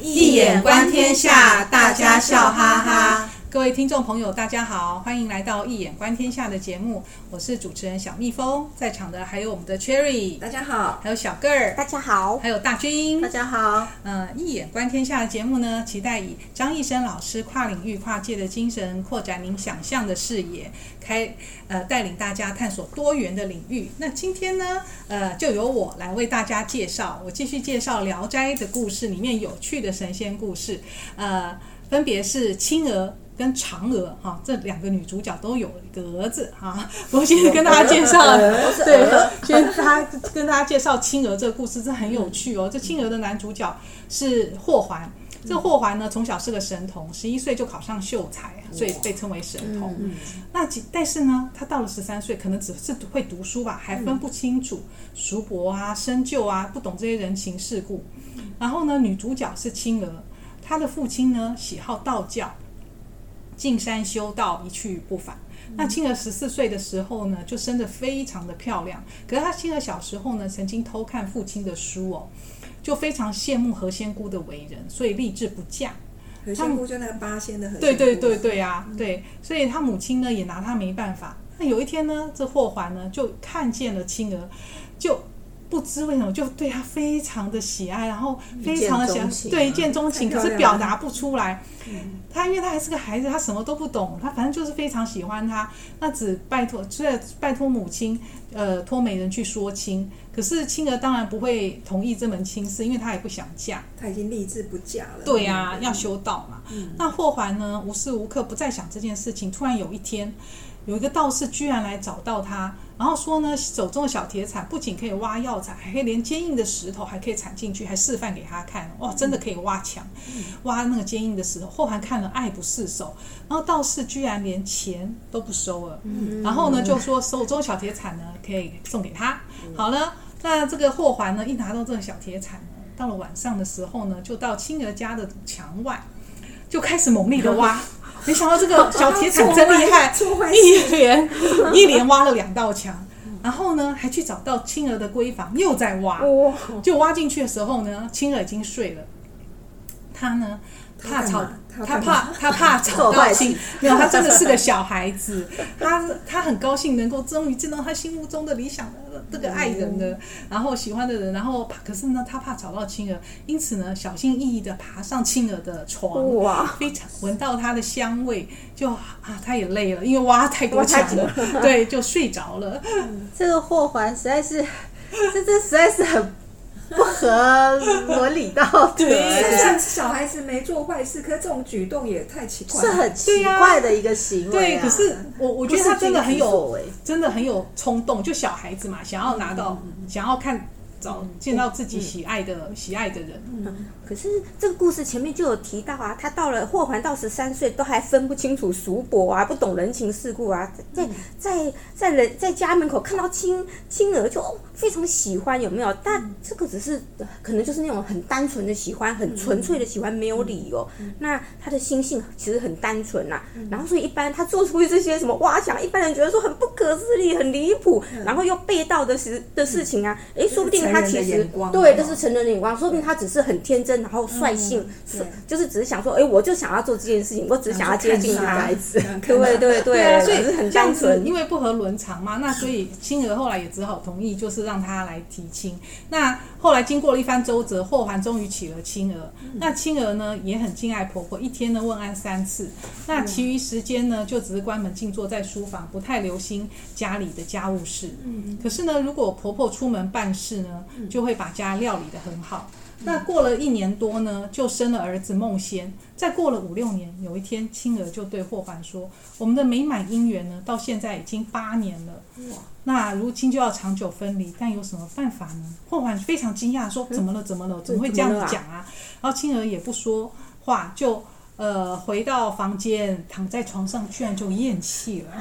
一眼观天下，大家笑哈哈。各位听众朋友，大家好，欢迎来到《一眼观天下》的节目，我是主持人小蜜蜂，在场的还有我们的 Cherry，大家好，还有小个儿，大家好，还有大军，大家好。嗯，《易眼观天下》的节目呢，期待以张艺生老师跨领域、跨界的精神，扩展您想象的视野，开呃带领大家探索多元的领域。那今天呢，呃，就由我来为大家介绍，我继续介绍《聊斋》的故事里面有趣的神仙故事，呃，分别是青娥。跟嫦娥哈，这两个女主角都有一个儿子哈。我先跟大家介绍，对，先他跟大家介绍青娥这个故事，这很有趣哦。这青娥的男主角是霍桓，这霍桓呢从小是个神童，十一岁就考上秀才，所以被称为神童。那但是呢，他到了十三岁，可能只是会读书吧，还分不清楚叔伯啊、深旧啊，不懂这些人情世故。然后呢，女主角是青娥，她的父亲呢喜好道教。进山修道，一去不返。那青儿十四岁的时候呢，就生得非常的漂亮。可是她青儿小时候呢，曾经偷看父亲的书哦，就非常羡慕何仙姑的为人，所以立志不嫁。何仙姑就那个八仙的何仙姑。对对对对啊，对。所以她母亲呢，也拿她没办法。那有一天呢，这霍桓呢，就看见了青儿，就。不知为什么就对他非常的喜爱，然后非常的想对一见钟情，可是表达不出来。他因为他还是个孩子，他什么都不懂，他反正就是非常喜欢他。那只拜托，虽然拜托母亲，呃，托媒人去说亲。可是青娥当然不会同意这门亲事，因为他也不想嫁。他已经立志不嫁了。对呀、啊，要修道嘛。嗯、那霍桓呢，无时无刻不在想这件事情。突然有一天，有一个道士居然来找到他。然后说呢，手中的小铁铲不仅可以挖药材，还可以连坚硬的石头还可以铲进去，还示范给他看。哇，真的可以挖墙，挖那个坚硬的石头。霍桓看了爱不释手。然后道士居然连钱都不收了，然后呢就说手中小铁铲呢可以送给他。好了，那这个霍桓呢一拿到这个小铁铲呢，到了晚上的时候呢，就到青娥家的墙外，就开始猛力的挖。没想到这个 小铁铲真厉害，一连 一连挖了两道墙，然后呢，还去找到青儿的闺房，又在挖。就挖进去的时候呢，青儿已经睡了。他呢，怕吵，他怕他怕 吵到青，没有，他真的是个小孩子。他他很高兴能够终于见到他心目中的理想的。这个爱人的，然后喜欢的人，然后可是呢，他怕吵到青儿，因此呢，小心翼翼的爬上青儿的床，哇，非常闻到他的香味，就啊，他也累了，因为挖太多墙了，对，就睡着了。这个霍桓实在是，这这实在是很。不合伦理道德，对，小孩子没做坏事，可是这种举动也太奇怪了，是很奇怪的一个行为。对，可是我我觉得他真的很有，真的很有冲动，就小孩子嘛，想要拿到，想要看。找见到自己喜爱的、嗯、喜爱的人，嗯，可是这个故事前面就有提到啊，他到了霍桓到十三岁都还分不清楚叔伯啊，不懂人情世故啊，在在在人在家门口看到亲亲儿就非常喜欢，有没有？但这个只是可能就是那种很单纯的喜欢，很纯粹的喜欢，没有理由。那他的心性其实很单纯呐、啊，然后所以一般他做出这些什么挖墙，一般人觉得说很不可思议、很离谱，然后又背道的事的事情啊，哎，说不定。他其实对，这是成人的眼光，说不定他只是很天真，然后率性，就是只是想说，哎，我就想要做这件事情，我只想要接近孩子，对对对，对啊，所以是很单纯，因为不合伦常嘛，那所以青娥后来也只好同意，就是让他来提亲。那后来经过了一番周折，霍桓终于娶了青娥。那青娥呢也很敬爱婆婆，一天呢问安三次，那其余时间呢就只是关门静坐在书房，不太留心家里的家务事。可是呢，如果婆婆出门办事呢，就会把家料理得很好。那过了一年多呢，就生了儿子孟仙。再过了五六年，有一天，青娥就对霍桓说：“我们的美满姻缘呢，到现在已经八年了。那如今就要长久分离，但有什么办法呢？”霍桓非常惊讶，说：“怎么了？怎么了？怎么会这样子讲啊？”然后青娥也不说话，就呃回到房间，躺在床上，居然就咽气了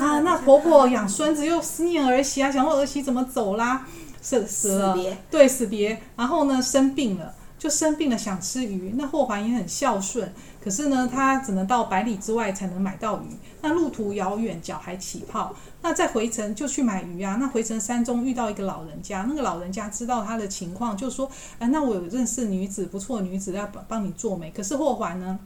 啊！那婆婆养孙子又思念儿媳啊，想说儿媳怎么走啦？死死了，对，死别，然后呢，生病了，就生病了，想吃鱼。那霍桓也很孝顺，可是呢，他只能到百里之外才能买到鱼。那路途遥远，脚还起泡。那在回程就去买鱼啊。那回程山中遇到一个老人家，那个老人家知道他的情况，就说：“哎，那我有认识女子，不错女子要帮帮你做媒。”可是霍桓呢？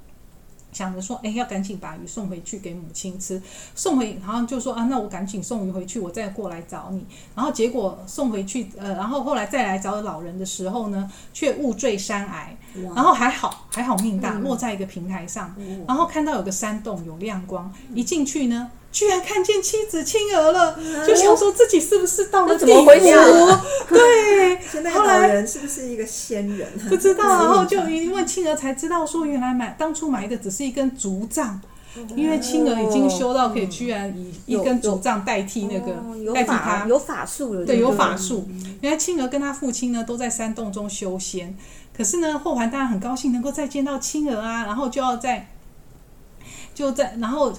想着说，哎，要赶紧把鱼送回去给母亲吃，送回，然后就说啊，那我赶紧送鱼回去，我再过来找你。然后结果送回去，呃，然后后来再来找老人的时候呢，却误坠山崖，然后还好还好命大，落在一个平台上，然后看到有个山洞有亮光，一进去呢。居然看见妻子青娥了，就想说自己是不是到了地府？对，现在老人是不是一个仙人？不知道，然后就一问青娥才知道，说原来买当初埋的只是一根竹杖，因为青娥已经修到可以居然以一根竹杖代替那个代替他有法术了，对，有法术。原来青娥跟他父亲呢都在山洞中修仙，可是呢霍桓当然很高兴能够再见到青娥啊，然后就要在就在然后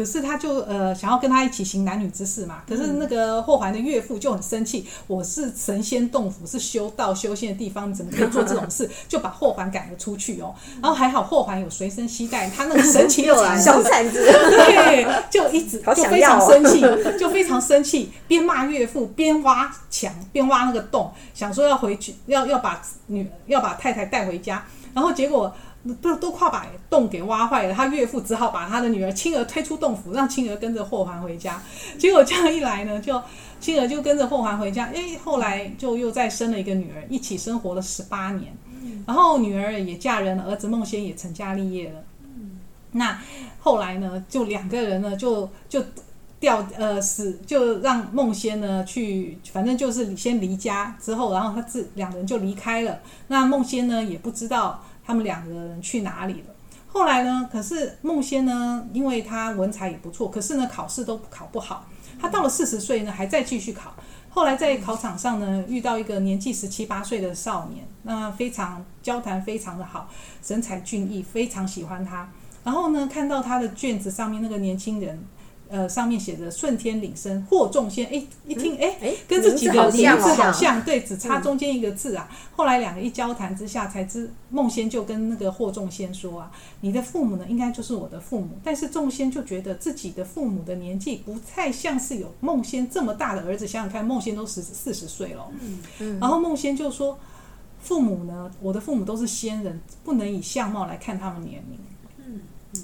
可是他就呃想要跟他一起行男女之事嘛，可是那个霍桓的岳父就很生气，我是神仙洞府，是修道修仙的地方，你怎么可以做这种事？就把霍桓赶了出去哦。然后还好霍桓有随身携带他那个神奇的小铲子，对，就一直就非常生气，就非常生气，边骂岳父边挖墙，边挖那个洞，想说要回去，要要把女要把太太带回家，然后结果。都都快把洞给挖坏了，他岳父只好把他的女儿青儿推出洞府，让青儿跟着霍桓回家。结果这样一来呢，就青儿就跟着霍桓回家。诶，后来就又再生了一个女儿，一起生活了十八年。然后女儿也嫁人了，儿子孟仙也成家立业了。那后来呢，就两个人呢，就就调呃死，就让孟仙呢去，反正就是先离家之后，然后他自两人就离开了。那孟仙呢也不知道。他们两个人去哪里了？后来呢？可是孟仙呢，因为他文采也不错，可是呢，考试都考不好。他到了四十岁呢，还在继续考。后来在考场上呢，遇到一个年纪十七八岁的少年，那非常交谈非常的好，神采俊逸，非常喜欢他。然后呢，看到他的卷子上面那个年轻人。呃，上面写着“顺天领生霍仲仙”，哎，一听，哎，跟自己的名字好像，对，只差中间一个字啊。后来两个一交谈之下，才知孟仙就跟那个霍仲仙说啊：“你的父母呢，应该就是我的父母。”但是仲仙就觉得自己的父母的年纪不太像是有孟仙这么大的儿子。想想看，孟仙都十四十岁了。嗯然后孟仙就说：“父母呢，我的父母都是仙人，不能以相貌来看他们年龄。”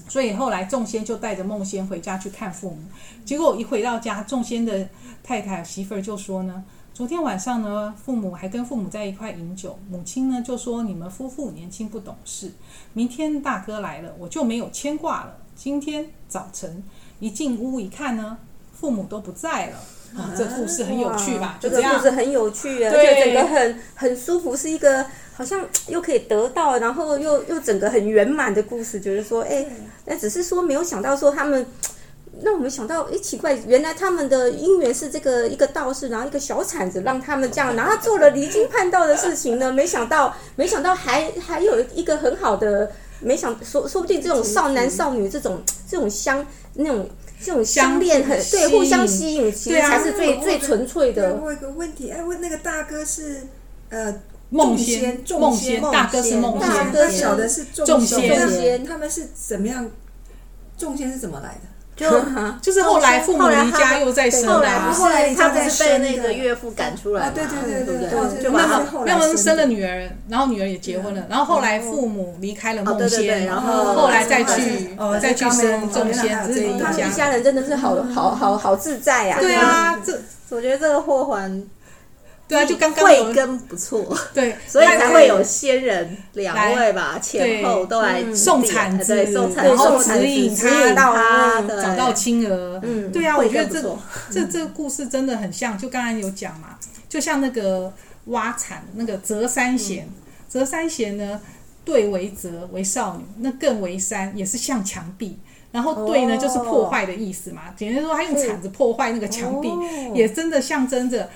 所以后来仲仙就带着梦仙回家去看父母，结果一回到家，仲仙的太太媳妇儿就说呢：“昨天晚上呢，父母还跟父母在一块饮酒，母亲呢就说你们夫妇年轻不懂事，明天大哥来了，我就没有牵挂了。今天早晨一进屋一看呢，父母都不在了。啊，这故事很有趣吧？这个故事很有趣啊，对，整个很很舒服，是一个。”好像又可以得到，然后又又整个很圆满的故事，就是说，哎，那只是说没有想到说他们，那我们想到，哎，奇怪，原来他们的姻缘是这个一个道士，然后一个小铲子让他们这样，然后做了离经叛道的事情呢，没想到，没想到还还有一个很好的，没想说说不定这种少男少女这种 这种相那种这种相恋很对互相吸引，其实才是最最纯粹的。我有个问题，哎，问那个大哥是呃。孟仙，孟仙，大哥是梦仙，大哥小的是仲仙，他们是怎么样？仲仙是怎么来的？就 就是后来父母离家又再生，后来后来他不是被那个岳父赶出来，对对？对对对，就那么那么生了女儿，然后女儿也结婚了，然后后来父母离开了梦仙，然后后来再去再去生仲仙，他们一家。人真的是好好好好自在呀。对啊，这我觉得这个霍桓。对啊，就刚刚慧根不错，对，所以才会有仙人两位吧，前后都来送铲子，然后指引他找到青娥。嗯，对啊，我觉得这这这个故事真的很像，就刚刚有讲嘛，就像那个挖铲那个折三弦，折三弦呢，兑为折为少女，那更为山也是像墙壁，然后兑呢就是破坏的意思嘛，简单说他用铲子破坏那个墙壁，也真的象征着。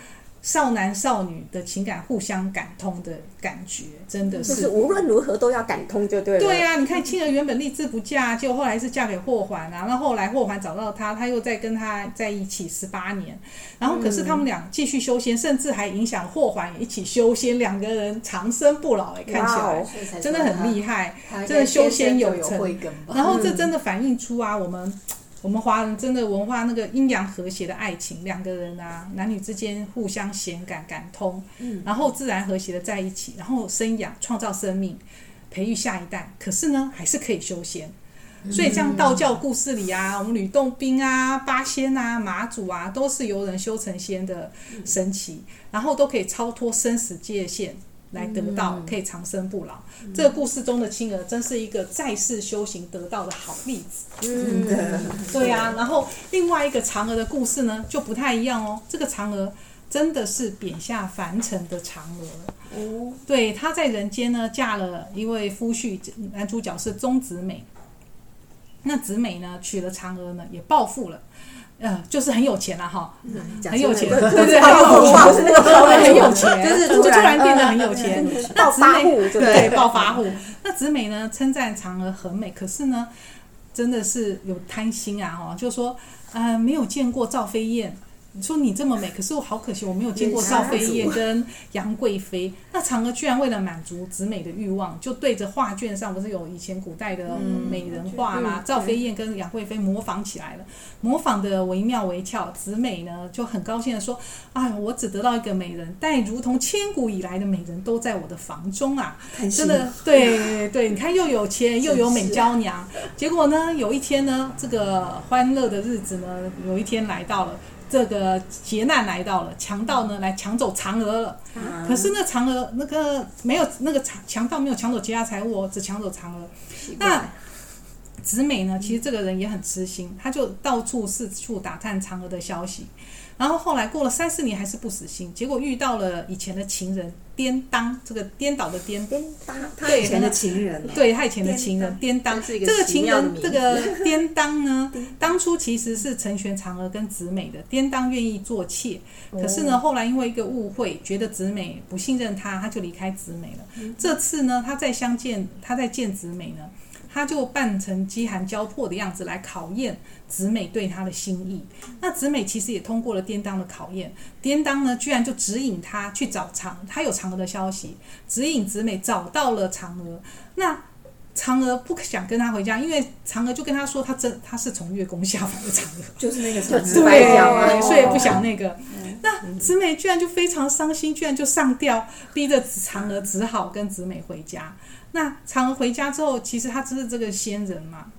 少男少女的情感互相感通的感觉，真的就是，是无论如何都要感通，就对了。对呀、啊，你看青儿原本立志不嫁，结果后来是嫁给霍桓啊。那后来霍桓找到她，他又再跟他在一起十八年。然后可是他们俩继续修仙，嗯、甚至还影响霍桓也一起修仙，两个人长生不老。哎，看起来真的很厉害，真的修仙有成。然后这真的反映出啊，我们。我们华人真的文化那个阴阳和谐的爱情，两个人啊，男女之间互相弦感感通，嗯，然后自然和谐的在一起，然后生养创造生命，培育下一代。可是呢，还是可以修仙。所以像道教故事里啊，我们吕洞宾啊、八仙啊、马祖啊，都是由人修成仙的神奇，然后都可以超脱生死界限。来得到可以长生不老，嗯、这个故事中的青娥真是一个在世修行得到的好例子。嗯，对呀、啊。然后另外一个嫦娥的故事呢，就不太一样哦。这个嫦娥真的是贬下凡尘的嫦娥。哦，对，她在人间呢嫁了一位夫婿，男主角是宗子美。那子美呢娶了嫦娥呢，也暴富了。嗯，就是很有钱了哈，很有钱，对对对，很有钱，就是就突然变得很有钱，暴发户，对，暴发户。那直美呢，称赞嫦娥很美，可是呢，真的是有贪心啊哈，就说，呃，没有见过赵飞燕。你说你这么美，可是我好可惜，我没有见过赵飞燕跟杨贵妃。那嫦娥居然为了满足子美的欲望，就对着画卷上不是有以前古代的美人画吗？赵飞燕跟杨贵妃模仿起来了，模仿的惟妙惟肖。子美呢就很高兴的说：“哎，我只得到一个美人，但如同千古以来的美人都在我的房中啊！真的，对对，你看又有钱又有美娇娘。结果呢，有一天呢，这个欢乐的日子呢，有一天来到了。”这个劫难来到了，强盗呢来抢走嫦娥了。啊、可是那嫦娥那个没有那个强强盗没有抢走其他财物，只抢走嫦娥。那子美呢？其实这个人也很痴心，他就到处四处打探嫦娥的消息。然后后来过了三四年还是不死心，结果遇到了以前的情人颠当，这个颠倒的颠，颠当，他以前的情人，对，他以前的情人。颠当，这个情人这个 颠当呢，当初其实是成全嫦娥跟子美的，颠当愿意做妾，可是呢，后来因为一个误会，觉得子美不信任他，他就离开子美了。这次呢，他再相见，他再见子美呢。他就扮成饥寒交迫的样子来考验子美对他的心意。那子美其实也通过了颠当的考验，颠当呢居然就指引他去找嫦，他有嫦娥的消息，指引子美找到了嫦娥。那嫦娥不想跟他回家，因为嫦娥就跟他说，他真他是从月宫下凡的嫦娥，就是那个嫦娥，对，所以不想那个。那子美居然就非常伤心，居然就上吊，逼着嫦娥只好跟子美回家。那嫦娥回家之后，其实他只是这个仙人嘛，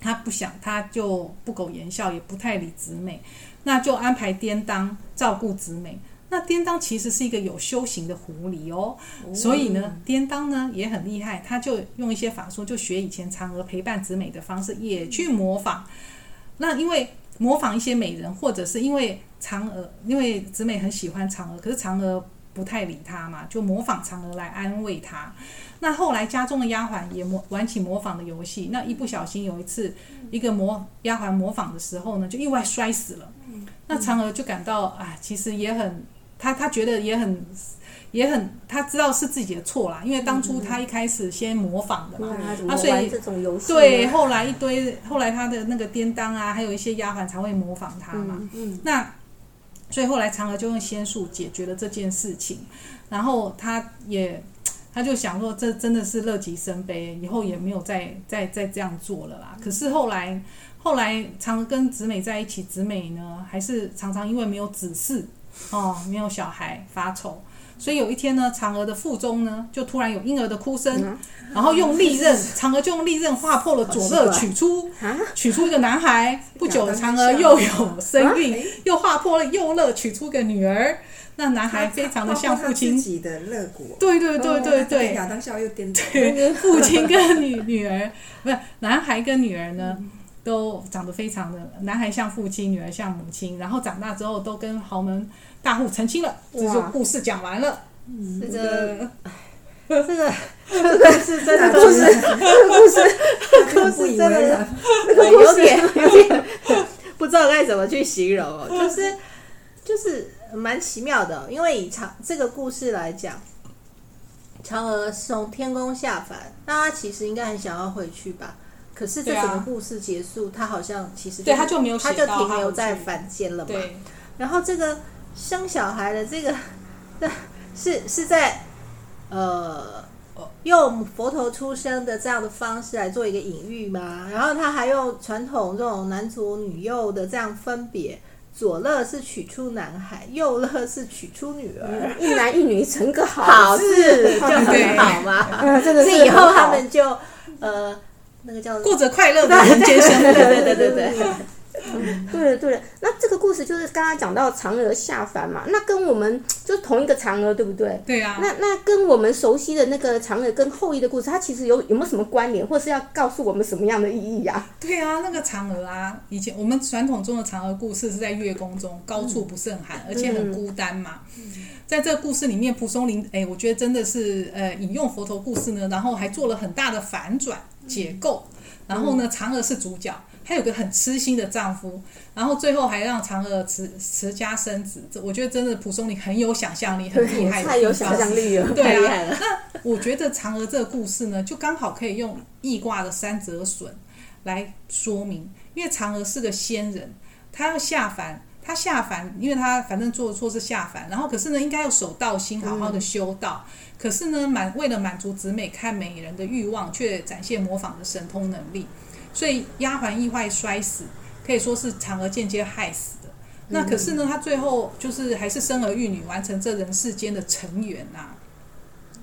他不想，他就不苟言笑，也不太理子美，那就安排颠当照顾子美。那颠当其实是一个有修行的狐狸哦，哦。所以呢，颠当呢也很厉害，他就用一些法术，就学以前嫦娥陪伴子美的方式，也去模仿。那因为模仿一些美人，或者是因为嫦娥，因为子美很喜欢嫦娥，可是嫦娥不太理他嘛，就模仿嫦娥来安慰他。那后来家中的丫鬟也模玩起模仿的游戏，那一不小心有一次，一个模丫鬟模仿的时候呢，就意外摔死了。那嫦娥就感到啊，其实也很，她她觉得也很，也很，她知道是自己的错啦，因为当初她一开始先模仿的嘛，啊，所以对，后来一堆，后来她的那个颠当啊，还有一些丫鬟才会模仿她嘛。那所以后来嫦娥就用仙术解决了这件事情，然后他也。他就想说，这真的是乐极生悲，以后也没有再再再这样做了啦。可是后来，后来嫦娥跟子美在一起，子美呢还是常常因为没有子嗣哦，没有小孩发愁。所以有一天呢，嫦娥的腹中呢就突然有婴儿的哭声，然后用利刃，嫦娥就用利刃划破了左肋，取出取出一个男孩。不久，嫦娥又有身孕，又划破了右肋，取出个女儿。那男孩非常的像父亲。自己的肋骨，对对对对对，亚当夏娃又颠倒，对，父亲跟女 女儿，不是男孩跟女儿呢，都长得非常的，男孩像父亲，女儿像母亲，然后长大之后都跟豪门大户澄清了，这就故事讲完了。这个，这个，这个是真的故事，这个故事，故事真的，有点有点不知道该怎么去形容哦，就是就是。蛮奇妙的，因为以嫦这个故事来讲，嫦娥从天宫下凡，那他其实应该很想要回去吧？可是这整个故事结束，他好像其实对他就没有，他就停留在凡间了嘛。对，然后这个生小孩的这个，是是在呃。用佛陀出生的这样的方式来做一个隐喻吗？然后他还用传统这种男左女右的这样分别，左乐是取出男孩，右乐是取出女儿，一男一女成个好好事 就很好嘛。嗯，这个以后他们就呃那个叫过着快乐的人间生活。对对对对对。嗯，对了对了，那这个故事就是刚刚讲到嫦娥下凡嘛，那跟我们 就是同一个嫦娥，对不对？对啊。那那跟我们熟悉的那个嫦娥跟后羿的故事，它其实有有没有什么关联，或是要告诉我们什么样的意义呀？对啊，那个嫦娥啊，以前我们传统中的嫦娥故事是在月宫中，高处不胜寒，而且很孤单嘛。在这个故事里面，蒲松龄哎，我觉得真的是呃引用佛陀故事呢，然后还做了很大的反转解构，然后呢，嫦娥是主角。她有个很痴心的丈夫，然后最后还让嫦娥持持家生子。这我觉得真的蒲松龄很有想象力，很厉害，太有想象力了，对啊，太厉害了。那我觉得嫦娥这个故事呢，就刚好可以用易卦的三折损来说明，因为嫦娥是个仙人，她要下凡，她下凡，因为她反正做错是下凡，然后可是呢，应该要守道心，好好的修道。嗯、可是呢，满为了满足子美看美人的欲望，却展现模仿的神通能力。所以丫鬟意外摔死，可以说是嫦娥间接害死的。那可是呢，她最后就是还是生儿育女，完成这人世间的成缘呐。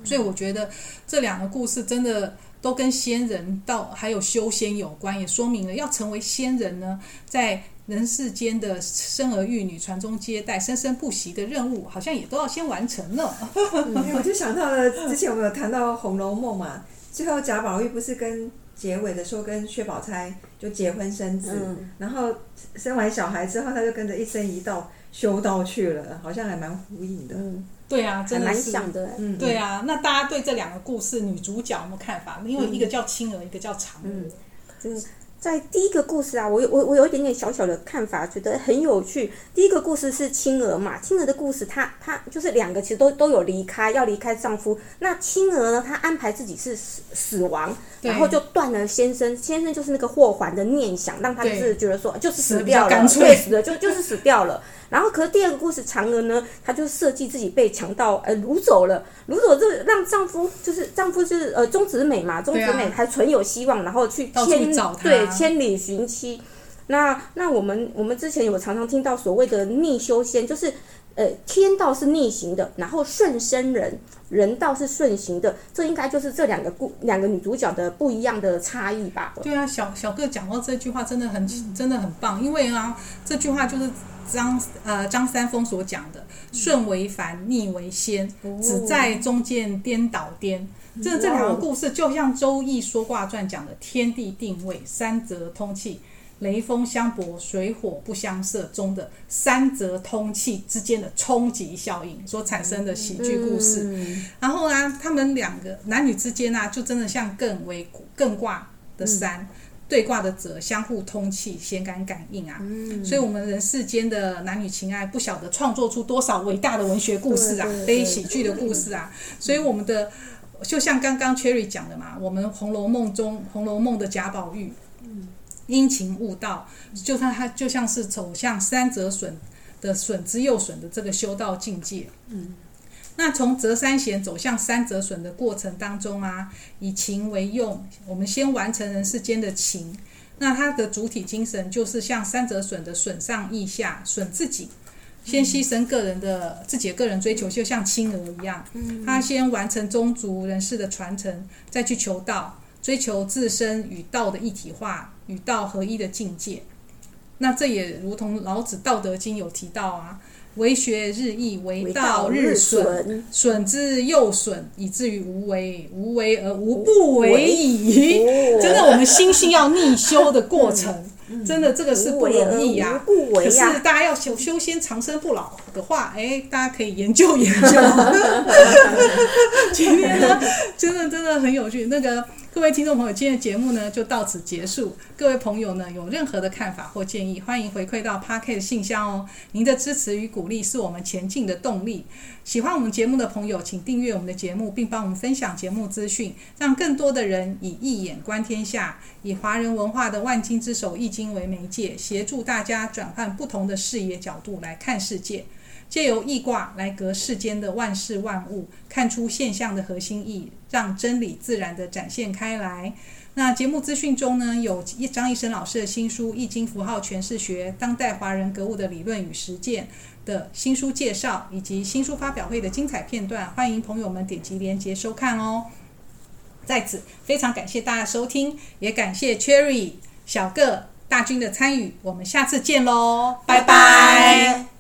所以我觉得这两个故事真的都跟仙人到还有修仙有关，也说明了要成为仙人呢，在人世间的生儿育女、传宗接代、生生不息的任务，好像也都要先完成了。嗯、我就想到了之前我们有谈到《红楼梦》嘛，最后贾宝玉不是跟。结尾的时候跟薛宝钗就结婚生子，嗯、然后生完小孩之后，他就跟着一生一道修道去了，好像还蛮呼应的。嗯，对啊，真的是。蛮的。嗯，对啊。那大家对这两个故事女主角有没有看法？因为一个叫青娥，嗯、一个叫嫦娥。嗯，真在第一个故事啊，我有我我有一点点小小的看法，觉得很有趣。第一个故事是青娥嘛，青娥的故事，她她就是两个其实都都有离开，要离开丈夫。那青娥呢，她安排自己是死死亡，然后就断了先生，先生就是那个霍桓的念想，让她就是觉得说就是死掉了，对，死了就就是死掉了。然后，可是第二个故事，嫦娥呢，她就设计自己被强盗呃掳走了，掳走这让丈夫就是丈夫就是呃钟子美嘛，钟子美还存有希望，然后去千对千里寻妻。那那我们我们之前有常常听到所谓的逆修仙，就是呃天道是逆行的，然后顺生人，人道是顺行的，这应该就是这两个故两个女主角的不一样的差异吧？对啊，小小个讲到这句话真的很真的很棒，因为啊这句话就是。张呃张三丰所讲的顺为凡，逆为仙，只在中间颠倒颠。这这两个故事就像《周易说卦传》讲的天地定位、三则通气、雷风相搏、水火不相射中的三则通气之间的冲击效应所产生的喜剧故事。然后呢，他们两个男女之间呢、啊，就真的像艮为艮卦的山。对卦的泽相互通气，心感感应啊，嗯、所以我们人世间的男女情爱，不晓得创作出多少伟大的文学故事啊，悲喜剧的故事啊。所以我们的，就像刚刚 Cherry 讲的嘛，我们《红楼梦》中《红楼梦》的贾宝玉，阴晴悟道，就他他就像是走向三折损的损之又损的这个修道境界。嗯。那从折三贤走向三折损的过程当中啊，以情为用，我们先完成人世间的情。那它的主体精神就是像三折损的损上益下，损自己，先牺牲个人的自己的个人追求，就像青娥一样，他先完成宗族人士的传承，再去求道，追求自身与道的一体化，与道合一的境界。那这也如同老子《道德经》有提到啊。为学日益，为道日损，损之又损，以至于无为。无为而无不为矣。真的，我们心性要逆修的过程，真的这个是不容易呀。可是大家要修修仙长生不老的话，哎，大家可以研究研究。今天呢，真的真的很有趣。那个各位听众朋友，今天的节目呢就到此结束。各位朋友呢有任何的看法或建议，欢迎回馈到 Podcast 信箱哦。您的支持与鼓励是我们前进的动力。喜欢我们节目的朋友，请订阅我们的节目，并帮我们分享节目资讯，让更多的人以一眼观天下，以华人文化的万经之首《易经》为媒介，协助大家转换不同的视野角度来看世界。借由易卦来隔世间的万事万物，看出现象的核心意，让真理自然地展现开来。那节目资讯中呢，有一张一生老师的新书《易经符号诠释学：当代华人格物的理论与实践》的新书介绍，以及新书发表会的精彩片段，欢迎朋友们点击链接收看哦。在此非常感谢大家收听，也感谢 Cherry、小个、大军的参与，我们下次见喽，拜拜。